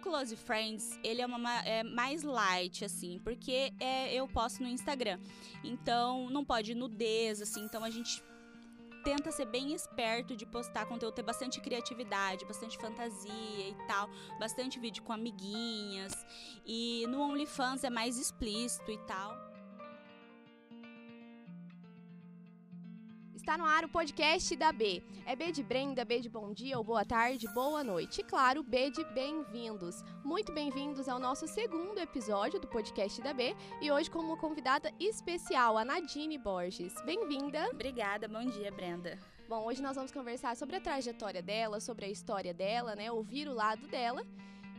Close Friends, ele é uma é mais light, assim, porque é, eu posto no Instagram. Então, não pode nudez, assim, então a gente tenta ser bem esperto de postar conteúdo, ter bastante criatividade, bastante fantasia e tal, bastante vídeo com amiguinhas. E no OnlyFans é mais explícito e tal. Está no ar o podcast da B. É B de Brenda, B de bom dia ou boa tarde, boa noite. E claro, B de bem-vindos. Muito bem-vindos ao nosso segundo episódio do podcast da B e hoje com uma convidada especial, a Nadine Borges. Bem-vinda. Obrigada, bom dia, Brenda. Bom, hoje nós vamos conversar sobre a trajetória dela, sobre a história dela, né? Ouvir o lado dela.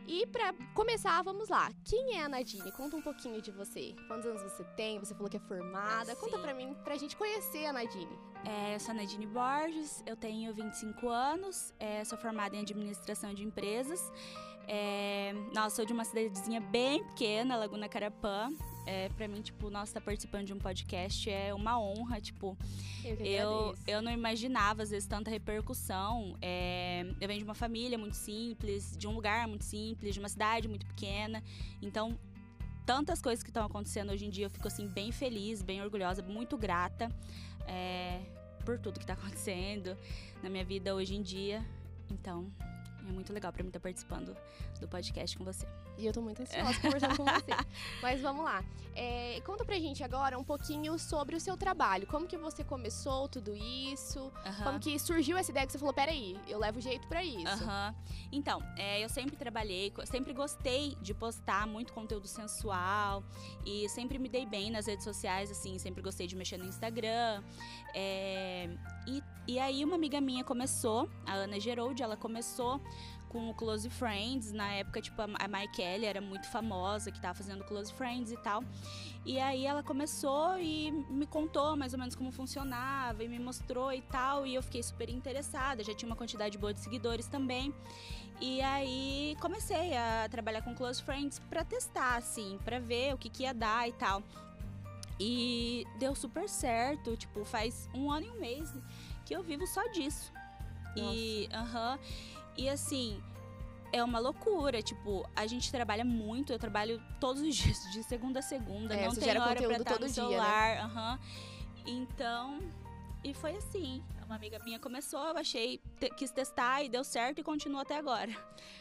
E para começar, vamos lá. Quem é a Nadine? Conta um pouquinho de você. Quantos anos você tem? Você falou que é formada. Conta para mim, pra gente conhecer a Nadine. É, eu sou a Nadine Borges, eu tenho 25 anos, é, sou formada em administração de empresas. É, nossa, sou de uma cidadezinha bem pequena, Laguna Carapã. É, pra mim, tipo, nossa, estar tá participando de um podcast é uma honra, tipo. Eu, eu, eu não imaginava, às vezes, tanta repercussão. É, eu venho de uma família muito simples, de um lugar muito simples, de uma cidade muito pequena. Então, tantas coisas que estão acontecendo hoje em dia, eu fico, assim, bem feliz, bem orgulhosa, muito grata é, por tudo que está acontecendo na minha vida hoje em dia. Então, é muito legal para mim estar tá participando do podcast com você. E eu tô muito ansiosa conversando com você. Mas vamos lá. É, conta pra gente agora um pouquinho sobre o seu trabalho. Como que você começou tudo isso? Uhum. Como que surgiu essa ideia que você falou, peraí, eu levo jeito para isso. Uhum. Então, é, eu sempre trabalhei, sempre gostei de postar muito conteúdo sensual e sempre me dei bem nas redes sociais, assim, sempre gostei de mexer no Instagram. É, e, e aí uma amiga minha começou, a Ana Geroldi, ela começou com o Close Friends. Na época, tipo, a Mai Kelly era muito famosa, que tava fazendo Close Friends e tal. E aí ela começou e me contou mais ou menos como funcionava e me mostrou e tal. E eu fiquei super interessada, já tinha uma quantidade boa de seguidores também. E aí comecei a trabalhar com Close Friends para testar, assim, para ver o que, que ia dar e tal. E deu super certo, tipo, faz um ano e um mês que eu vivo só disso. Nossa. E, aham. E assim, é uma loucura. Tipo, a gente trabalha muito, eu trabalho todos os dias, de segunda a segunda. É, não tem hora pra estar no celular. Dia, né? uhum. Então, e foi assim uma amiga minha começou, eu achei, te, quis testar e deu certo e continua até agora.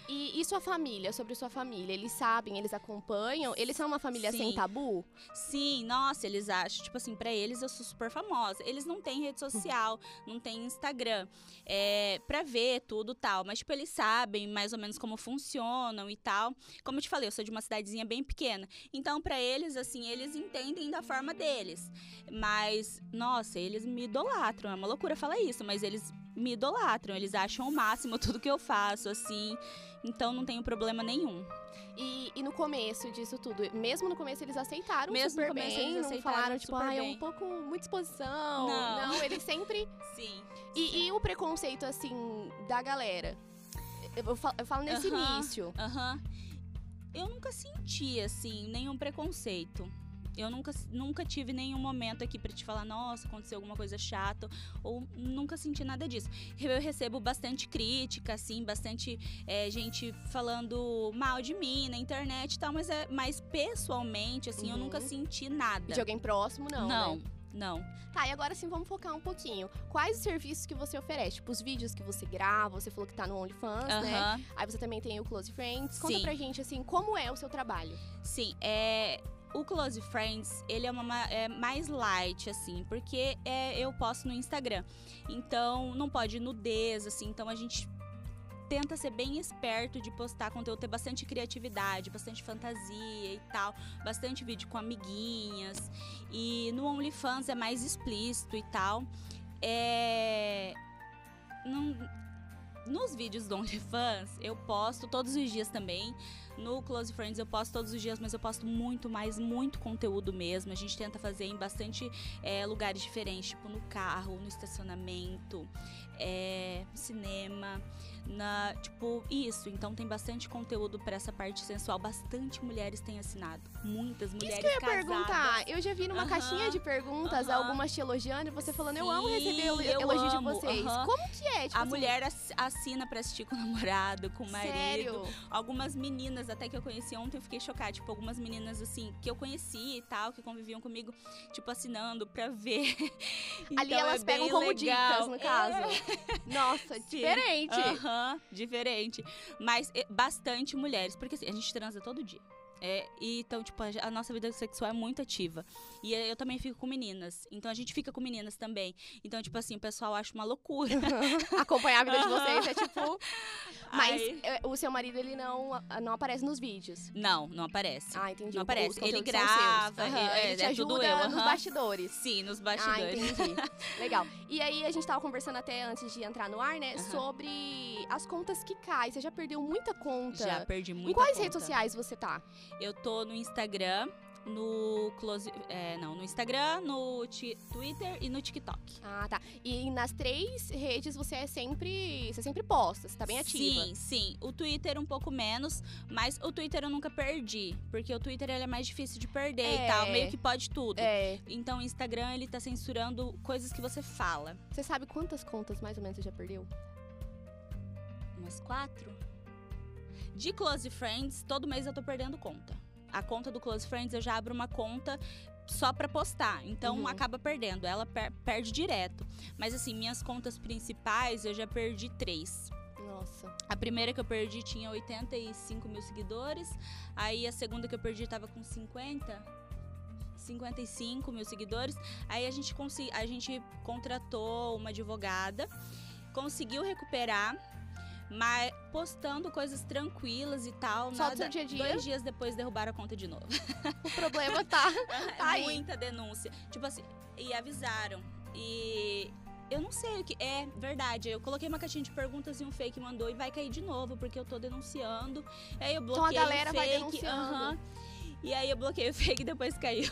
E, e, sua família, sobre sua família, eles sabem, eles acompanham? Eles são uma família Sim. sem tabu? Sim, nossa, eles acham, tipo assim, para eles eu sou super famosa. Eles não têm rede social, não têm Instagram, é, pra ver tudo tal, mas tipo, eles sabem mais ou menos como funcionam e tal. Como eu te falei, eu sou de uma cidadezinha bem pequena. Então, para eles, assim, eles entendem da forma deles. Mas, nossa, eles me idolatram, é uma loucura falar isso, mas eles me idolatram, eles acham o máximo tudo que eu faço, assim. Então não tenho problema nenhum. E, e no começo disso tudo, mesmo no começo eles aceitaram mesmo super no começo, bem, eles não falaram tipo, ah, é um pouco muita exposição. Não, não eles sempre. sim, e, sim. E o preconceito assim da galera. Eu, falo, eu falo nesse uh -huh, início. Aham. Uh -huh. Eu nunca senti assim nenhum preconceito. Eu nunca, nunca tive nenhum momento aqui para te falar, nossa, aconteceu alguma coisa chata, ou nunca senti nada disso. Eu recebo bastante crítica, assim, bastante é, gente falando mal de mim na internet e tal, mas, é, mas pessoalmente, assim, uhum. eu nunca uhum. senti nada. De alguém próximo, não. Não. Né? Não. Tá, e agora sim vamos focar um pouquinho. Quais os serviços que você oferece? Tipo, os vídeos que você grava, você falou que tá no OnlyFans, né? Aí você também tem o Close Friends. Conta sim. pra gente, assim, como é o seu trabalho? Sim, é o Close Friends, ele é, uma, é mais light, assim, porque é, eu posto no Instagram. Então, não pode nudez, assim, então a gente tenta ser bem esperto de postar conteúdo, ter bastante criatividade, bastante fantasia e tal, bastante vídeo com amiguinhas. E no OnlyFans é mais explícito e tal. É. Não, nos vídeos do OnlyFans, eu posto todos os dias também. No Close Friends eu posto todos os dias, mas eu posto muito mais, muito conteúdo mesmo. A gente tenta fazer em bastante é, lugares diferentes, tipo no carro, no estacionamento, é, cinema. Na, tipo, isso. Então tem bastante conteúdo pra essa parte sensual. Bastante mulheres têm assinado. Muitas mulheres Isso que eu ia casadas. perguntar. Eu já vi numa Aham. caixinha de perguntas Aham. algumas te elogiando e você falando, eu amo Sim, receber eu elogio de vocês. aham. Como que é? Tipo A assim, mulher ass- assina pra assistir com o namorado, com o marido. Sério? Algumas meninas, até que eu conheci ontem, eu fiquei chocada. Tipo, algumas meninas, assim, que eu conheci e tal, que conviviam comigo, tipo, assinando pra ver. Ali Então, elas é pegam como legal. dicas, no É. caso. Nossa, Sim. diferente. Aham, diferente. Mas bastante mulheres, porque assim, a gente transa todo dia. É, e, então, tipo, a, a nossa vida sexual é muito ativa. E eu também fico com meninas. Então a gente fica com meninas também. Então, tipo assim, o pessoal acha uma loucura. Acompanhar a vida de vocês é tipo. Mas é, o seu marido, ele não, não aparece nos vídeos. Não, não aparece. Ah, entendi. Não aparece. Ele grava, Aham, é, ele te é ajuda tudo eu, nos aham. bastidores. Sim, nos Ah, bastidores. entendi. Legal. E aí, a gente tava conversando até antes de entrar no ar, né? Aham. Sobre as contas que caem. Você já perdeu muita conta. Já perdi muita Em quais conta. redes sociais você tá? Eu tô no Instagram, no Close. É, não, no Instagram, no Twitter e no TikTok. Ah, tá. E nas três redes você é sempre. Você sempre posta, você tá bem ativa. Sim, sim. O Twitter um pouco menos, mas o Twitter eu nunca perdi. Porque o Twitter ele é mais difícil de perder É. e tal. Meio que pode tudo. É. Então o Instagram ele tá censurando coisas que você fala. Você sabe quantas contas mais ou menos você já perdeu? Umas quatro? De Close Friends, todo mês eu tô perdendo conta. A conta do Close Friends eu já abro uma conta só pra postar. Então Uhum. acaba perdendo. Ela per- perde direto. Mas assim, minhas contas principais eu já perdi três. Nossa. A primeira que eu perdi tinha 85 mil seguidores. Aí a segunda que eu perdi tava com 50. 55 mil seguidores. Aí a gente, a gente contratou uma advogada, conseguiu recuperar, mas postando coisas tranquilas e tal. Só nada, dia a dia? Dois dias depois derrubaram a conta de novo. O problema tá. Tá aí. Muita denúncia. Tipo assim, e avisaram. E eu não sei o que. É verdade. Eu coloquei uma caixinha de perguntas e um fake mandou e vai cair de novo, porque eu tô denunciando. Aí eu Então a bloqueei galera o vai fake. denunciando. aham. E aí eu bloqueei o fake e depois caiu.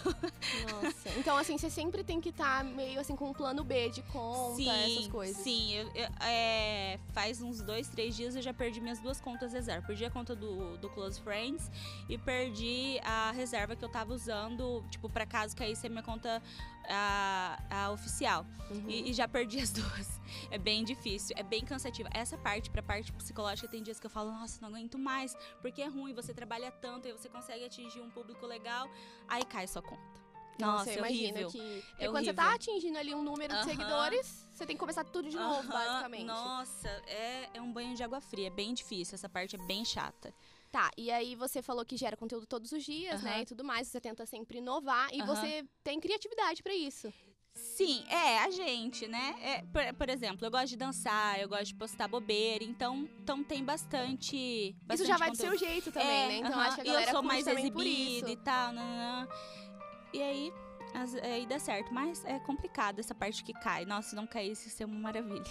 Nossa. Então, assim, você sempre tem que estar meio assim com um plano B de conta, essas coisas. Sim, eu- eu- é, faz uns dois, três dias eu já perdi minhas duas contas reserva. Perdi a conta do, do Close Friends e perdi a reserva que eu tava usando, tipo, pra caso caísse a minha conta a, a oficial. Uhum. E, e já perdi as duas. É bem difícil, é bem cansativa. Essa parte, pra parte psicológica, tem dias que eu falo, nossa, não aguento mais, porque é ruim, você trabalha tanto, aí você consegue atingir um público legal, aí cai sua conta. Nossa, eu é horrível. que. Porque É quando você tá atingindo ali um número de seguidores, você tem que começar tudo de novo, Aham, basicamente. Nossa, é, é um banho de água fria, é bem difícil, essa parte é bem chata. Tá, e aí você falou que gera conteúdo todos os dias, né? Aham. E tudo mais, você tenta sempre inovar e Aham. você tem criatividade pra isso. Sim, é, a gente, né? É, por, por exemplo, eu gosto de dançar, eu gosto de postar bobeira, então, então tem bastante, isso bastante já vai do conteúdo. seu jeito também, é, né? Então aham, acho que a e galera eu sou mais exibida isso. e tal, nananã. E aí, as- aí dá certo, mas é complicado essa parte que cai. Nossa, se não caísse, isso é uma maravilha.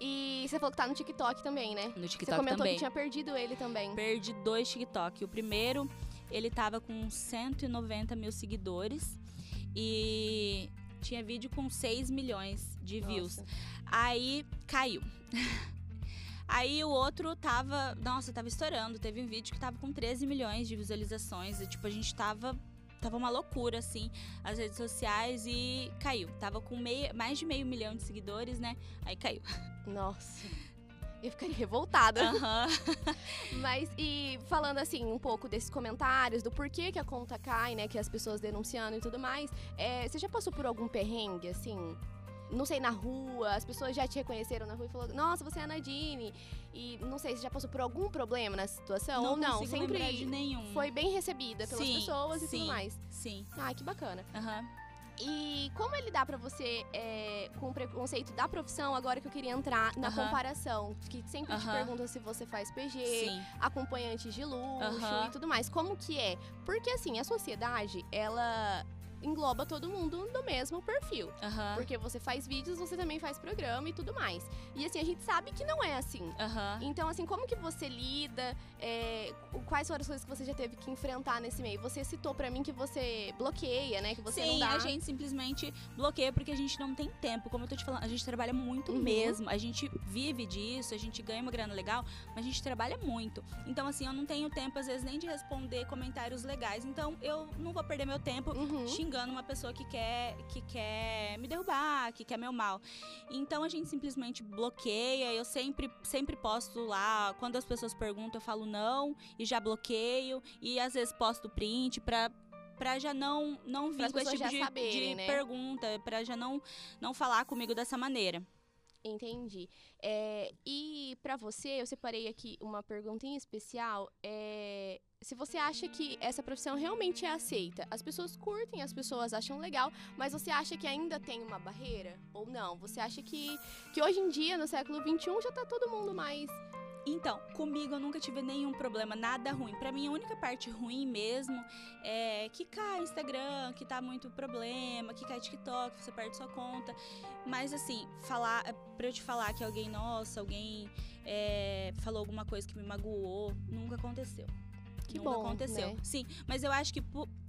E você falou que tá no TikTok também, né? No Você TikTok comentou também. que tinha perdido ele também. Perdi dois TikTok. O primeiro, ele tava com 190 mil seguidores e tinha vídeo com 6 milhões de views. Nossa. Aí caiu. Aí o outro tava. Nossa, tava estourando. Teve um vídeo que tava com 13 milhões de visualizações. E, tipo, a gente tava. Tava uma loucura, assim, as redes sociais e caiu. Tava com meio, mais de meio milhão de seguidores, né? Aí caiu. Nossa. Eu ficaria revoltada. Aham. Mas, e falando assim, um pouco desses comentários, do porquê que a conta cai, né? Que as pessoas denunciando e tudo mais. é, você já passou por algum perrengue, assim? Não sei, na rua, as pessoas já te reconheceram na rua e falaram, nossa, você é a Nadine. E não sei, você já passou por algum problema nessa situação? ou não? consigo lembrar Sempre de nenhum. foi bem recebida pelas Sim, pessoas e sim. tudo mais. Sim. Ah, que bacana. Aham. E como ele dá pra você é, com o preconceito da profissão, agora que eu queria entrar na comparação, que sempre te perguntam se você faz PG, Sim. acompanhantes de luxo e tudo mais. Como que é? Porque assim, a sociedade, ela engloba todo mundo no mesmo perfil. Aham. Porque você faz vídeos, você também faz programa e tudo mais. E assim, a gente sabe que não é assim. Aham. Então, assim, como que você lida? é, quais foram as coisas que você já teve que enfrentar nesse meio? Você citou para mim que você bloqueia, né? Que você Sim, não dá... a gente simplesmente bloqueia porque a gente não tem tempo. Como eu tô te falando, a gente trabalha muito Uhum. mesmo. A gente vive disso, a gente ganha uma grana legal, mas a gente trabalha muito. Então, assim, eu não tenho tempo, às vezes, nem de responder comentários legais. Então, eu não vou perder meu tempo Uhum. xingando uma pessoa que quer, que quer me derrubar, que quer meu mal. Então a gente simplesmente bloqueia. Eu sempre, sempre posto lá. Quando as pessoas perguntam, eu falo não e já bloqueio. E às vezes posto print pra. Pra já não, não vir com esse tipo de, saberem, de né? pergunta, pra já não, não falar comigo dessa maneira. Entendi. É, e pra você, eu separei aqui uma perguntinha especial. É, se você acha que essa profissão realmente é aceita, as pessoas curtem, as pessoas acham legal, mas você acha que ainda tem uma barreira ou não? Você acha que, que hoje em dia, no século XXI, já tá todo mundo mais Então, comigo eu nunca tive nenhum problema, nada ruim. Pra mim, a única parte ruim mesmo é que cai Instagram, que tá muito problema, que cai TikTok, você perde sua conta. Mas assim, falar, pra eu te falar que alguém, nossa, alguém é, falou alguma coisa que me magoou, nunca aconteceu. Que nunca bom, aconteceu. né? Sim, mas eu acho que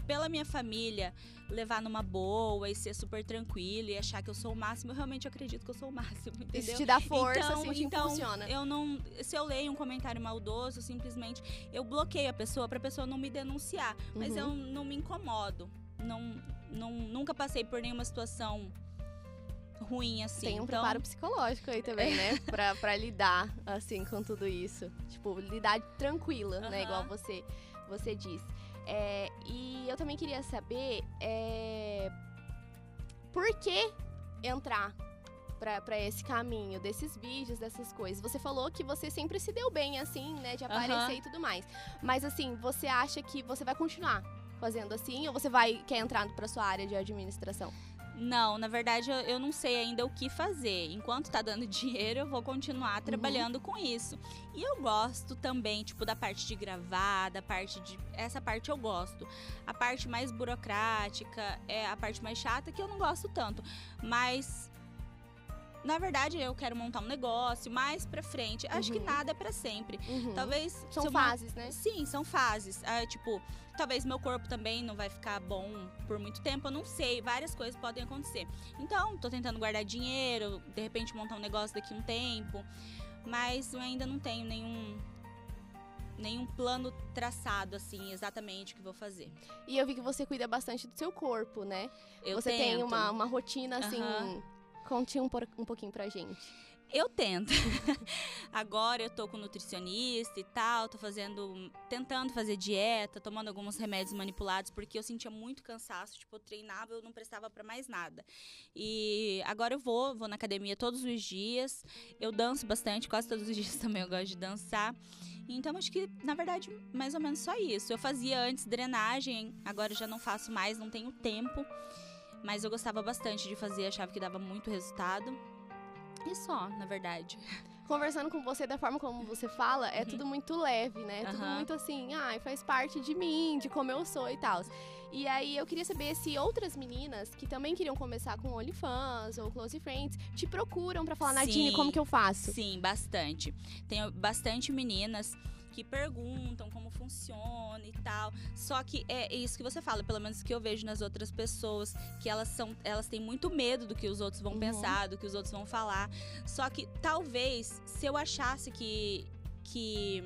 pela minha família levar numa boa e ser super tranquilo e achar que eu sou o máximo, eu realmente acredito que eu sou o máximo, entendeu? Isso te dá força, então, assim, então impulsiona. eu não, se eu leio um comentário maldoso, simplesmente eu bloqueio a pessoa pra pessoa não me denunciar, mas Uhum. eu não me incomodo. Não, não nunca passei por nenhuma situação ruim assim. Tem um então, preparo psicológico aí também, né? Pra, pra lidar, assim, com tudo isso. Tipo, lidar tranquila, né? Aham. Igual você, você disse. É, e eu também queria saber é, por que entrar pra, pra esse caminho desses vídeos, dessas coisas. Você falou que você sempre se deu bem, assim, né? De aparecer Aham. e tudo mais. Mas, assim, você acha que você vai continuar fazendo assim? Ou você vai quer entrar pra sua área de administração? Não, na verdade eu, eu não sei ainda o que fazer. Enquanto tá dando dinheiro, eu vou continuar trabalhando com isso. E eu gosto também, tipo, da parte de gravar, da parte de. Essa parte eu gosto. A parte mais burocrática é a parte mais chata que eu não gosto tanto. Mas. Na verdade, eu quero montar um negócio mais pra frente. Acho que Uhum. nada é pra sempre. Uhum. Talvez. São fases, né? Sim, são fases. Ah, tipo, talvez meu corpo também não vai ficar bom por muito tempo, eu não sei. Várias coisas podem acontecer. Então, tô tentando guardar dinheiro, de repente montar um negócio daqui um tempo. Mas eu ainda não tenho nenhum. Nenhum plano traçado, assim, exatamente o que vou fazer. E eu vi que você cuida bastante do seu corpo, né? Eu você tem tento. uma, uma rotina assim. Aham. Conte um, por- um pouquinho pra gente. Eu tento. Agora eu tô com nutricionista e tal, tô fazendo, tentando fazer dieta, tomando alguns remédios manipulados porque eu sentia muito cansaço, tipo, eu treinava, eu não prestava pra mais nada. E agora eu vou, vou na academia todos os dias. Eu danço bastante, quase todos os dias também eu gosto de dançar. Então acho que, na verdade, mais ou menos só isso. Eu fazia antes drenagem, agora já não faço mais, não tenho tempo. Mas eu gostava bastante de fazer, achava que dava muito resultado. E só, na verdade. Conversando com você da forma como você fala, é Uhum. tudo muito leve, né? É Tudo Aham. muito assim, ai, faz parte de mim, de como eu sou e tal. E aí eu queria saber se outras meninas que também queriam começar com OnlyFans ou Close Friends te procuram pra falar, Nadine, como que eu faço? Sim, bastante. Tenho bastante meninas que perguntam como funciona e tal. Só que é isso que você fala, pelo menos que eu vejo nas outras pessoas, que elas são, elas têm muito medo do que os outros vão Uhum. pensar, do que os outros vão falar. Só que talvez se eu achasse que que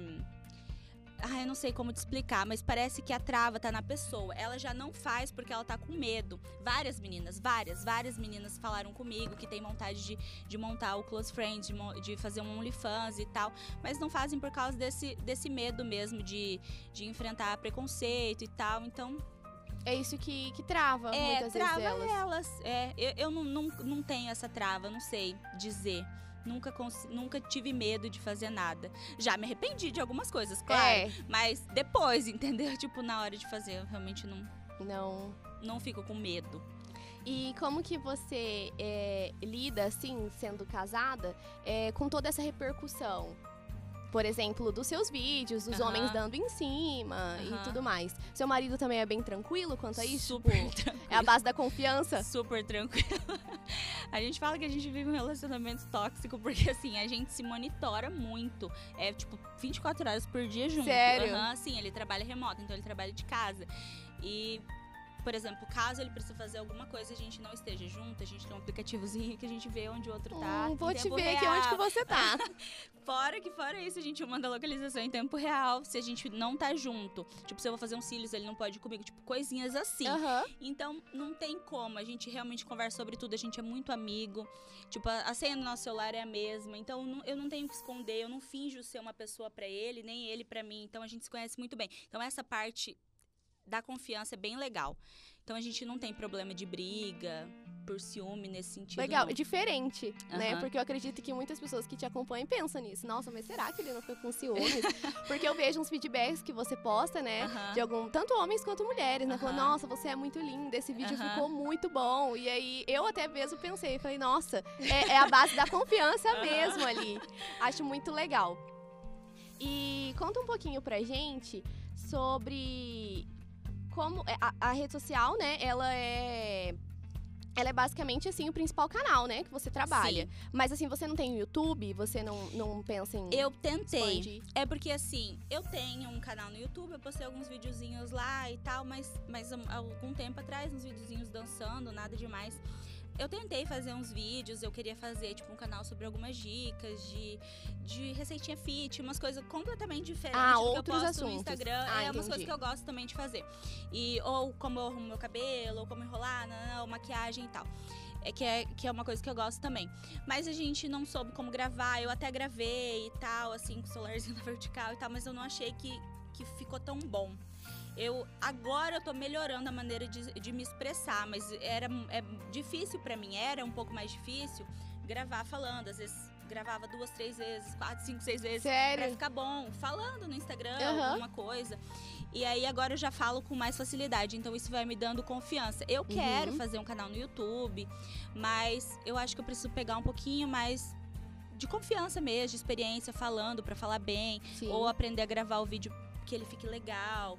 ah, eu não sei como te explicar, mas parece que a trava tá na pessoa. Ela já não faz porque ela tá com medo. Várias meninas, várias, várias meninas falaram comigo que tem vontade de, de montar o Close Friends, de, de fazer um OnlyFans e tal, mas não fazem por causa desse, desse medo mesmo de, de enfrentar preconceito e tal. Então, É isso que, que trava é, muitas trava vezes elas. elas. É, eu eu não, não, não tenho essa trava, não sei dizer. Nunca, nunca tive medo de fazer nada. Já me arrependi de algumas coisas, claro. É, Mas depois, entendeu? Tipo, na hora de fazer, eu realmente não, não. não fico com medo. E como que você é, lida, assim, sendo casada, é, com toda essa repercussão? Por exemplo, dos seus vídeos, dos homens dando em cima e tudo mais. Seu marido também é bem tranquilo quanto a isso? Super Tipo, tranquilo. é a base da confiança? Super tranquilo. A gente fala que a gente vive um relacionamento tóxico porque, assim, a gente se monitora muito. É, tipo, 24 horas por dia junto. Sério? Aham, sim, ele trabalha remoto, então ele trabalha de casa. E, por exemplo, caso ele precise fazer alguma coisa e a gente não esteja junto, a gente tem um aplicativozinho que a gente vê onde o outro tá. Hum, vou te ver aqui onde que real. você tá. Fora que fora isso, a gente manda localização em tempo real. Se a gente não tá junto. Tipo, se eu vou fazer um cílios, ele não pode ir comigo. Tipo, coisinhas assim. Aham. Então, não tem como. A gente realmente conversa sobre tudo. A gente é muito amigo. Tipo, a, senha do nosso celular é a mesma. Então, eu não tenho que esconder. Eu não finjo ser uma pessoa pra ele, nem ele pra mim. Então, a gente se conhece muito bem. Então, essa parte da confiança é bem legal. Então, a gente não tem problema de briga, por ciúme nesse sentido. Legal, não. é diferente, né? Aham. Porque eu acredito que muitas pessoas que te acompanham pensam nisso. Nossa, mas será que ele não fica com ciúmes? Porque eu vejo uns feedbacks que você posta, né? Aham. De algum, tanto homens quanto mulheres, né? Falando, Aham. nossa, você é muito linda, esse vídeo Aham. ficou muito bom. E aí eu até mesmo pensei, falei, nossa, é, é a base da confiança mesmo ali. Acho muito legal. E conta um pouquinho pra gente sobre como é, a, a rede social, né? Ela é ela é basicamente assim o principal canal, né, que você trabalha. Sim. Mas assim, você não tem o YouTube, você não, não pensa em Eu tentei. expandir? É porque assim, eu tenho um canal no YouTube, eu postei alguns videozinhos lá e tal, mas, mas há algum tempo atrás, uns videozinhos dançando, nada demais. Eu tentei fazer uns vídeos, eu queria fazer tipo um canal sobre algumas dicas de, de receitinha fit, umas coisas completamente diferentes Ah, do que eu outros posto assuntos. no Instagram. Ah, é umas entendi. coisas que eu gosto também de fazer. E ou como eu arrumo meu cabelo, ou como enrolar, não, não, maquiagem e tal. É que, é que é uma coisa que eu gosto também. Mas a gente não soube como gravar. Eu até gravei e tal, assim, com o celularzinho na vertical e tal, mas eu não achei que, que ficou tão bom. Eu agora eu tô melhorando a maneira de, de me expressar, mas era é difícil pra mim, era um pouco mais difícil gravar falando. Às vezes gravava duas, três vezes, quatro, cinco, seis vezes pra Sério? ficar bom, falando no Instagram, Aham. alguma coisa. E aí agora eu já falo com mais facilidade, então isso vai me dando confiança. Eu quero Uhum. fazer um canal no YouTube, mas eu acho que eu preciso pegar um pouquinho mais de confiança mesmo, de experiência falando pra falar bem, Sim. ou aprender a gravar o vídeo que ele fique legal.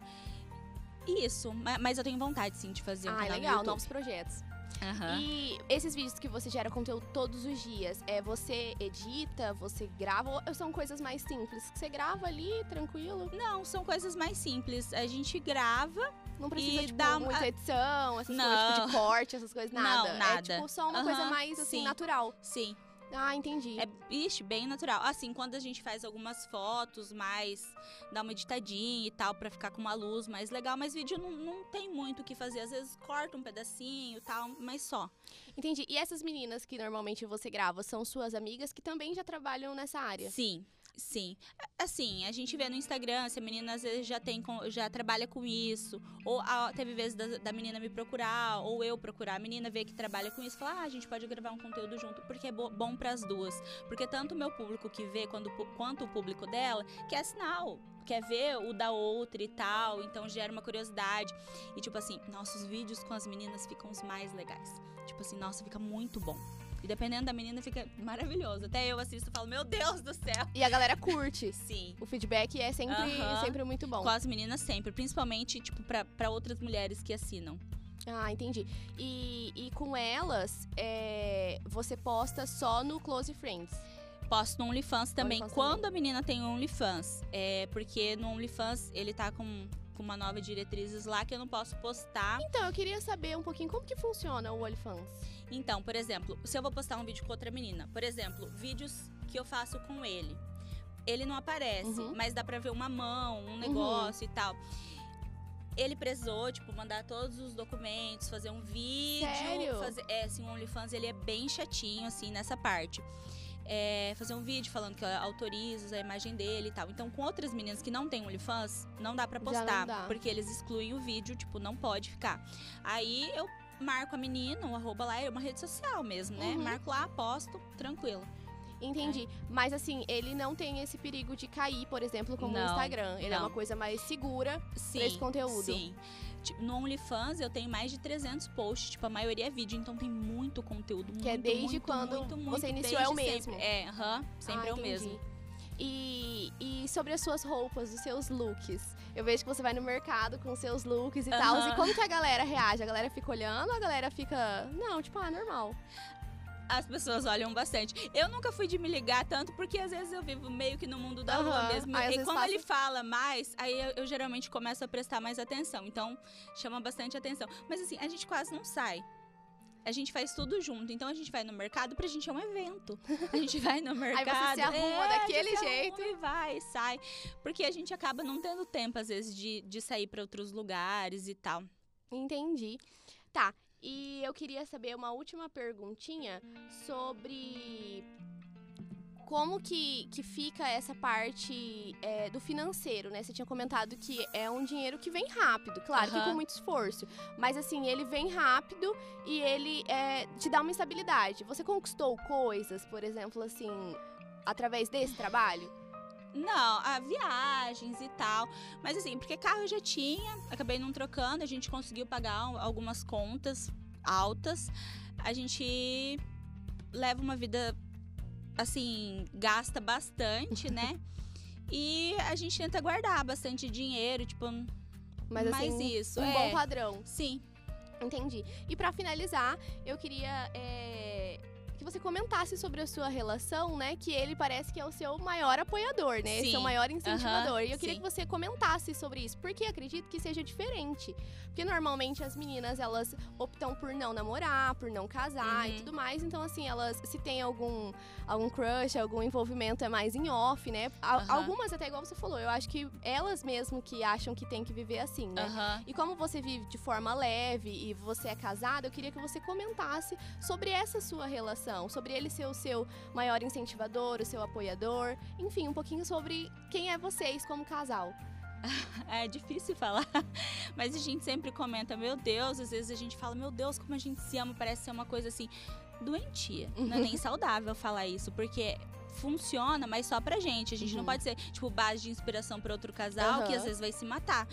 Isso, ma- mas eu tenho vontade sim de fazer um Ah, no legal, YouTube. novos projetos. Aham. E esses vídeos que você gera conteúdo todos os dias, é você edita, você grava, ou são coisas mais simples? Você grava ali, tranquilo? Não, são coisas mais simples. A gente grava Não precisa, E tipo, dá- muita edição, essas Não. coisas tipo, de corte, essas coisas, Não, nada. É nada. tipo só uma coisa Aham, mais, assim, sim. natural. Sim, Ah, entendi. É, ixi, bem natural. Assim, quando a gente faz algumas fotos mais. dá uma editadinha e tal, pra ficar com uma luz mais legal. Mas vídeo não, não tem muito o que fazer. Às vezes corta um pedacinho e tal, mas só. Entendi. E essas meninas que normalmente você grava são suas amigas que também já trabalham nessa área? Sim. Sim. Assim, a gente vê no Instagram, se a menina às vezes já tem já trabalha com isso. Ou a- teve vezes da, da menina me procurar, ou eu procurar a menina, ver que trabalha com isso, falar, ah, a gente pode gravar um conteúdo junto, porque é bo- bom pras duas. Porque tanto o meu público que vê quando, quanto o público dela quer sinal. Quer ver o da outra e tal, então gera uma curiosidade. E tipo assim, nossos vídeos com as meninas ficam os mais legais. Tipo assim, nossa, fica muito bom. E dependendo da menina, fica maravilhoso. Até eu assisto e falo, meu Deus do céu. E a galera curte. Sim. O feedback é sempre, Aham. sempre muito bom. Com as meninas sempre, principalmente, tipo, pra, pra outras mulheres que assinam. Ah, entendi. E, e com elas, é, você posta só no Close Friends. Posto no OnlyFans também. OnlyFans quando a menina tem OnlyFans. É porque no OnlyFans ele tá com, com uma nova diretrizes lá que eu não posso postar. Então, eu queria saber um pouquinho como que funciona o OnlyFans. Então, por exemplo, se eu vou postar um vídeo com outra menina, por exemplo, vídeos que eu faço com ele. Ele não aparece, Uhum. mas dá pra ver uma mão, um negócio e tal. Ele precisou, tipo, mandar todos os documentos, fazer um vídeo. Sério? Fazer, é, assim, o OnlyFans ele é bem chatinho, assim, nessa parte. É, fazer um vídeo falando que eu autorizo a imagem dele e tal. Então, com outras meninas que não têm OnlyFans, não dá pra postar. dá. Porque eles excluem o vídeo, tipo, não pode ficar. Aí eu marco a menina, o arroba lá, é uma rede social mesmo, né? Uhum. Marco lá, posto, tranquilo. Entendi. Mas assim, ele não tem esse perigo de cair, por exemplo, como Não, Instagram. Ele é não. uma coisa mais segura. Sim, esse conteúdo. Sim. No OnlyFans eu tenho mais de 300 posts, tipo, a maioria é vídeo, então tem muito conteúdo. Que é muito, desde muito, quando muito, muito, você iniciou é o mesmo. Sempre. É, aham, sempre Ah, é o mesmo. E, e sobre as suas roupas, os seus looks. Eu vejo que você vai no mercado com seus looks e tal. E como que a galera reage? A galera fica olhando ou a galera fica. Não, tipo, ah, normal. As pessoas olham bastante. Eu nunca fui de me ligar tanto, porque às vezes eu vivo meio que no mundo da lua Aham. mesmo. Aí, e como passa- ele fala mais, aí eu, eu geralmente começo a prestar mais atenção. Então, chama bastante atenção. Mas assim, a gente quase não sai. A gente faz tudo junto. Então a gente vai no mercado, pra gente é um evento. A gente vai no mercado. se arruma é, daquele jeito. E vai, sai. Porque a gente acaba não tendo tempo, às vezes, de, de sair pra outros lugares e tal. Entendi. Tá. E eu queria saber uma última perguntinha sobre como que, que fica essa parte é, do financeiro, né? Você tinha comentado que é um dinheiro que vem rápido, claro, que Aham. com muito esforço. Mas assim, ele vem rápido e ele é, te dá uma estabilidade. Você conquistou coisas, por exemplo, assim, através desse trabalho? Não, a viagens e tal. Mas assim, porque carro eu já tinha, acabei não trocando, a gente conseguiu pagar um- algumas contas altas. A gente leva uma vida assim, gasta bastante, né? E a gente tenta guardar bastante dinheiro, tipo, Mas mais assim, isso. um é. bom padrão. Sim. Entendi. E pra finalizar, eu queria é, que você comentasse sobre a sua relação, né? Que ele parece que é o seu maior apoiador, né? Sim. Seu maior incentivador. Aham, e eu queria sim. que você comentasse sobre isso, porque acredito que seja diferente. Porque normalmente as meninas, elas optam por não namorar, por não casar e Uhum. tudo mais. Então, assim, elas, se tem algum, algum crush, algum envolvimento, é mais em off, né? Al- Aham. Algumas, até igual você falou, eu acho que elas mesmo que acham que tem que viver assim, né? E como você vive de forma leve e você é casada, eu queria que você comentasse sobre essa sua relação, sobre ele ser o seu maior incentivador, o seu apoiador, enfim, um pouquinho sobre quem é vocês como casal. É difícil falar, mas a gente sempre comenta, meu Deus, às vezes a gente fala, meu Deus, como a gente se ama, parece ser uma coisa assim, doentia. Não é nem saudável falar isso, porque funciona, mas só pra gente. A gente não Uhum. pode ser, tipo, base de inspiração pra outro casal que Aham. às vezes vai se matar.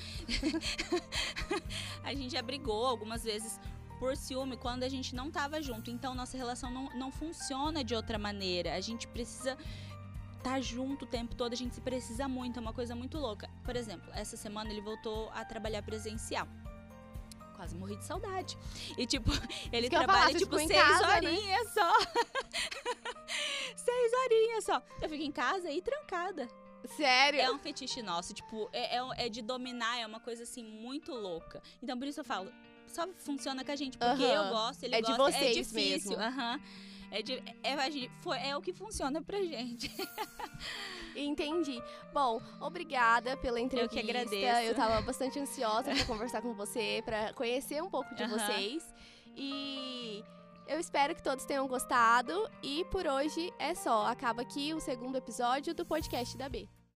a gente já brigou algumas vezes por ciúme quando a gente não tava junto. Então nossa relação não, não funciona de outra maneira. A gente precisa estar junto o tempo todo, a gente se precisa muito, é uma coisa muito louca. Por exemplo, essa semana ele voltou a trabalhar presencial. Quase morri de saudade. E tipo, ele Isso trabalha falar, tipo seis casa, né? horinhas só. seis horinhas só. Eu fico em casa e trancada. Sério? É um fetiche nosso, tipo, é, é, é de dominar, é uma coisa assim muito louca. Então por isso eu falo, só funciona com a gente, porque Aham. eu gosto, ele É de gosta, é vocês difícil. mesmo. aham. É, de- é, a gente- foi- é o que funciona pra gente. Entendi. Bom, obrigada pela entrevista. agradeço. Eu tava bastante ansiosa pra conversar com você, pra conhecer um pouco de Aham. vocês. E eu espero que todos tenham gostado. E por hoje é só. Acaba aqui o segundo episódio do podcast da B.